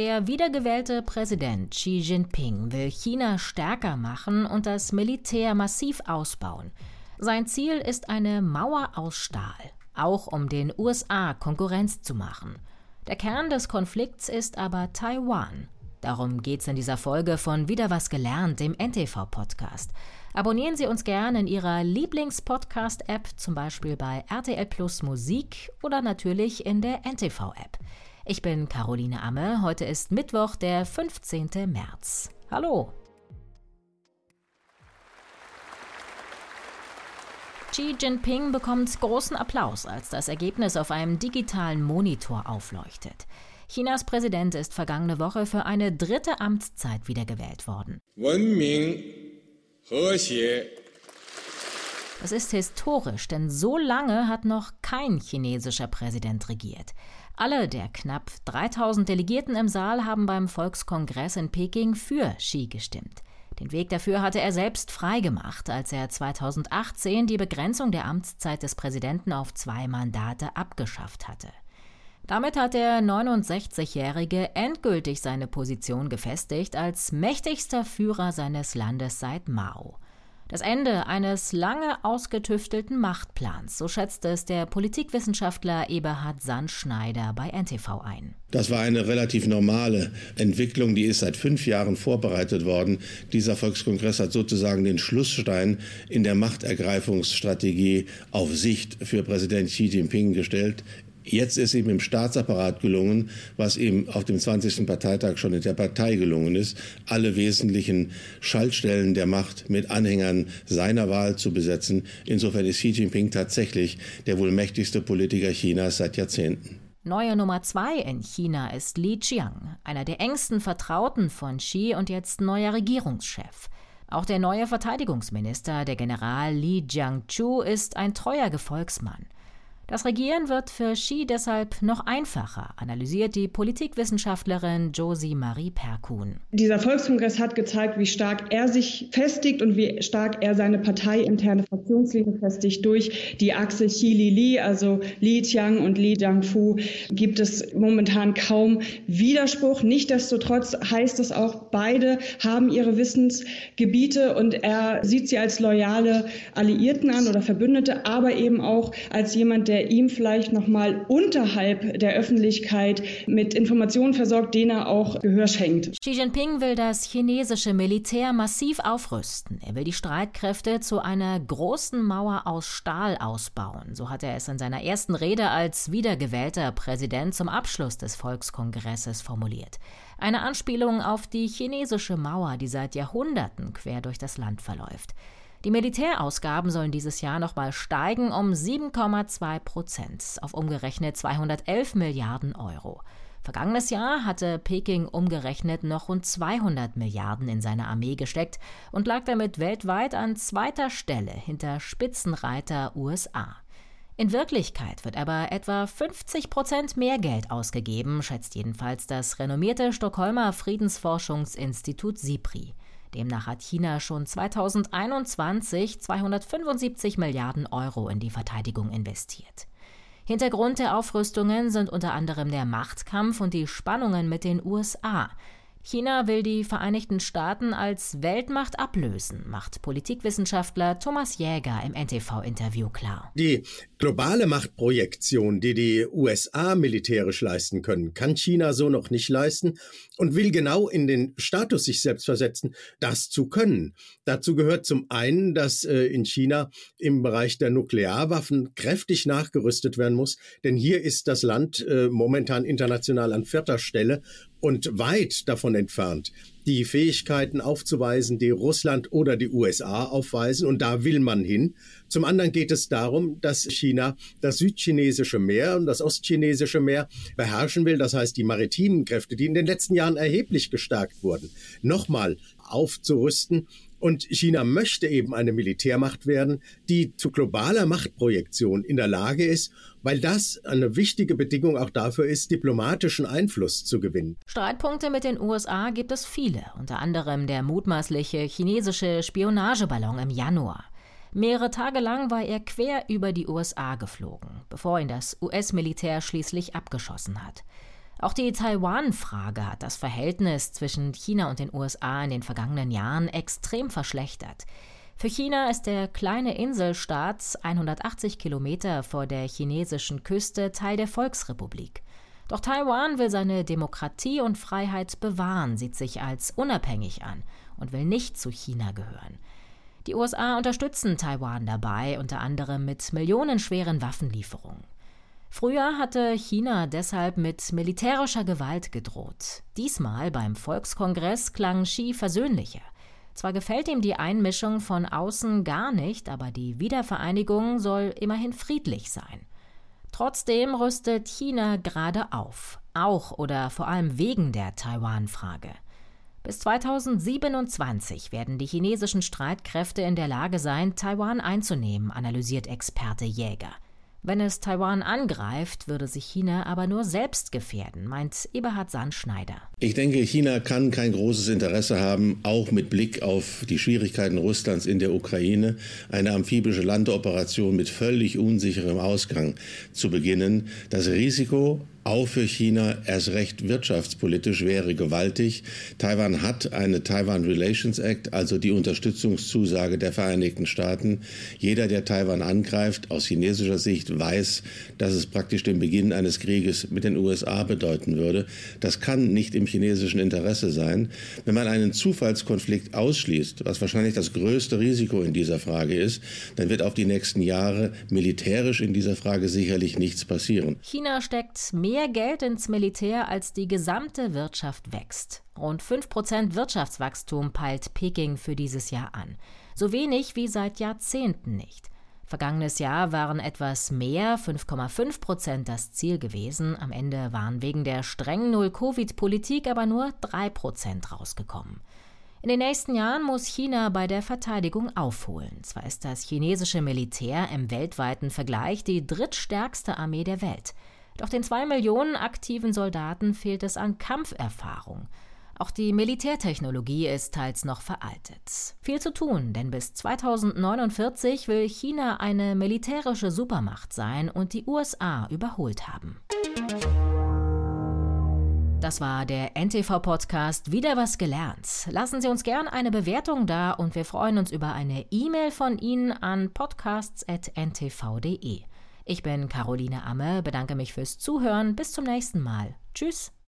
Der wiedergewählte Präsident Xi Jinping will China stärker machen und das Militär massiv ausbauen. Sein Ziel ist eine Mauer aus Stahl, auch um den USA Konkurrenz zu machen. Der Kern des Konflikts ist aber Taiwan. Darum geht's in dieser Folge von Wieder was gelernt, dem NTV-Podcast. Abonnieren Sie uns gerne in Ihrer Lieblings-Podcast-App, zum Beispiel bei RTL Plus Musik oder natürlich in der NTV-App. Ich bin Caroline Amme. Heute ist Mittwoch, der 15. März. Hallo! Xi Jinping bekommt großen Applaus, als das Ergebnis auf einem digitalen Monitor aufleuchtet. Chinas Präsident ist vergangene Woche für eine dritte Amtszeit wiedergewählt worden. Das ist historisch, denn so lange hat noch kein chinesischer Präsident regiert. Alle der knapp 3000 Delegierten im Saal haben beim Volkskongress in Peking für Xi gestimmt. Den Weg dafür hatte er selbst freigemacht, als er 2018 die Begrenzung der Amtszeit des Präsidenten auf zwei Mandate abgeschafft hatte. Damit hat der 69-Jährige endgültig seine Position gefestigt als mächtigster Führer seines Landes seit Mao. Das Ende eines lange ausgetüftelten Machtplans, so schätzte es der Politikwissenschaftler Eberhard Sandschneider bei NTV ein. Das war eine relativ normale Entwicklung, die ist seit fünf Jahren vorbereitet worden. Dieser Volkskongress hat sozusagen den Schlussstein in der Machtergreifungsstrategie auf Sicht für Präsident Xi Jinping gestellt. Jetzt ist ihm im Staatsapparat gelungen, was ihm auf dem 20. Parteitag schon in der Partei gelungen ist, alle wesentlichen Schaltstellen der Macht mit Anhängern seiner Wahl zu besetzen. Insofern ist Xi Jinping tatsächlich der wohl mächtigste Politiker Chinas seit Jahrzehnten. Neue Nummer zwei in China ist Li Qiang, einer der engsten Vertrauten von Xi und jetzt neuer Regierungschef. Auch der neue Verteidigungsminister, der General Li Jiangchu, ist ein treuer Gefolgsmann. Das Regieren wird für Xi deshalb noch einfacher, analysiert die Politikwissenschaftlerin Josie Marie Perkun. Dieser Volkskongress hat gezeigt, wie stark er sich festigt und wie stark er seine parteiinterne Fraktionslinie festigt. Durch die Achse Xi-Li-Li, also Li Qiang und Li Jiangfu, gibt es momentan kaum Widerspruch. Nichtsdestotrotz heißt es auch, beide haben ihre Wissensgebiete und er sieht sie als loyale Alliierten an oder Verbündete, aber eben auch als jemand, der der ihm vielleicht noch mal unterhalb der Öffentlichkeit mit Informationen versorgt, denen er auch Gehör schenkt. Xi Jinping will das chinesische Militär massiv aufrüsten. Er will die Streitkräfte zu einer großen Mauer aus Stahl ausbauen. So hat er es in seiner ersten Rede als wiedergewählter Präsident zum Abschluss des Volkskongresses formuliert. Eine Anspielung auf die chinesische Mauer, die seit Jahrhunderten quer durch das Land verläuft. Die Militärausgaben sollen dieses Jahr nochmal steigen um 7,2 Prozent auf umgerechnet 211 Milliarden Euro. Vergangenes Jahr hatte Peking umgerechnet noch rund 200 Milliarden in seine Armee gesteckt und lag damit weltweit an zweiter Stelle hinter Spitzenreiter USA. In Wirklichkeit wird aber etwa 50 Prozent mehr Geld ausgegeben, schätzt jedenfalls das renommierte Stockholmer Friedensforschungsinstitut SIPRI. Demnach hat China schon 2021 275 Milliarden Euro in die Verteidigung investiert. Hintergrund der Aufrüstungen sind unter anderem der Machtkampf und die Spannungen mit den USA. China will die Vereinigten Staaten als Weltmacht ablösen, macht Politikwissenschaftler Thomas Jäger im NTV-Interview klar. Die globale Machtprojektion, die die USA militärisch leisten können, kann China so noch nicht leisten und will genau in den Status sich selbst versetzen, das zu können. Dazu gehört zum einen, dass äh, in China im Bereich der Nuklearwaffen kräftig nachgerüstet werden muss, denn hier ist das Land äh, momentan international an vierter Stelle und weit davon entfernt, die Fähigkeiten aufzuweisen, die Russland oder die USA aufweisen. Und da will man hin. Zum anderen geht es darum, dass China das südchinesische Meer und das ostchinesische Meer beherrschen will. Das heißt, die maritimen Kräfte, die in den letzten Jahren erheblich gestärkt wurden, nochmal aufzurüsten und China möchte eben eine Militärmacht werden, die zu globaler Machtprojektion in der Lage ist, weil das eine wichtige Bedingung auch dafür ist, diplomatischen Einfluss zu gewinnen. Streitpunkte mit den USA gibt es viele, unter anderem der mutmaßliche chinesische Spionageballon im Januar. Mehrere Tage lang war er quer über die USA geflogen, bevor ihn das US-Militär schließlich abgeschossen hat. Auch die Taiwan-Frage hat das Verhältnis zwischen China und den USA in den vergangenen Jahren extrem verschlechtert. Für China ist der kleine Inselstaat 180 Kilometer vor der chinesischen Küste Teil der Volksrepublik. Doch Taiwan will seine Demokratie und Freiheit bewahren, sieht sich als unabhängig an und will nicht zu China gehören. Die USA unterstützen Taiwan dabei, unter anderem mit millionenschweren Waffenlieferungen. Früher hatte China deshalb mit militärischer Gewalt gedroht. Diesmal beim Volkskongress klang Xi versöhnlicher. Zwar gefällt ihm die Einmischung von außen gar nicht, aber die Wiedervereinigung soll immerhin friedlich sein. Trotzdem rüstet China gerade auf, auch oder vor allem wegen der Taiwan-Frage. Bis 2027 werden die chinesischen Streitkräfte in der Lage sein, Taiwan einzunehmen, analysiert Experte Jäger. Wenn es Taiwan angreift, würde sich China aber nur selbst gefährden, meint Eberhard Sandschneider. Ich denke, China kann kein großes Interesse haben, auch mit Blick auf die Schwierigkeiten Russlands in der Ukraine, eine amphibische Landeoperation mit völlig unsicherem Ausgang zu beginnen. Das Risiko auch für China erst recht wirtschaftspolitisch wäre gewaltig. Taiwan hat eine Taiwan Relations Act, also die Unterstützungszusage der Vereinigten Staaten. Jeder, der Taiwan angreift, aus chinesischer Sicht weiß, dass es praktisch den Beginn eines Krieges mit den USA bedeuten würde. Das kann nicht im chinesischen Interesse sein. Wenn man einen Zufallskonflikt ausschließt, was wahrscheinlich das größte Risiko in dieser Frage ist, dann wird auf die nächsten Jahre militärisch in dieser Frage sicherlich nichts passieren. China steckt mehr mehr Geld ins Militär, als die gesamte Wirtschaft wächst. Rund 5% Wirtschaftswachstum peilt Peking für dieses Jahr an. So wenig wie seit Jahrzehnten nicht. Vergangenes Jahr waren etwas mehr, 5,5 Prozent das Ziel gewesen. Am Ende waren wegen der strengen Null-Covid-Politik aber nur 3 Prozent rausgekommen. In den nächsten Jahren muss China bei der Verteidigung aufholen. Zwar ist das chinesische Militär im weltweiten Vergleich die drittstärkste Armee der Welt. Doch den zwei Millionen aktiven Soldaten fehlt es an Kampferfahrung. Auch die Militärtechnologie ist teils noch veraltet. Viel zu tun, denn bis 2049 will China eine militärische Supermacht sein und die USA überholt haben. Das war der NTV-Podcast Wieder was gelernt. Lassen Sie uns gern eine Bewertung da und wir freuen uns über eine E-Mail von Ihnen an podcasts.ntv.de. Ich bin Caroline Amme, bedanke mich fürs Zuhören. Bis zum nächsten Mal. Tschüss.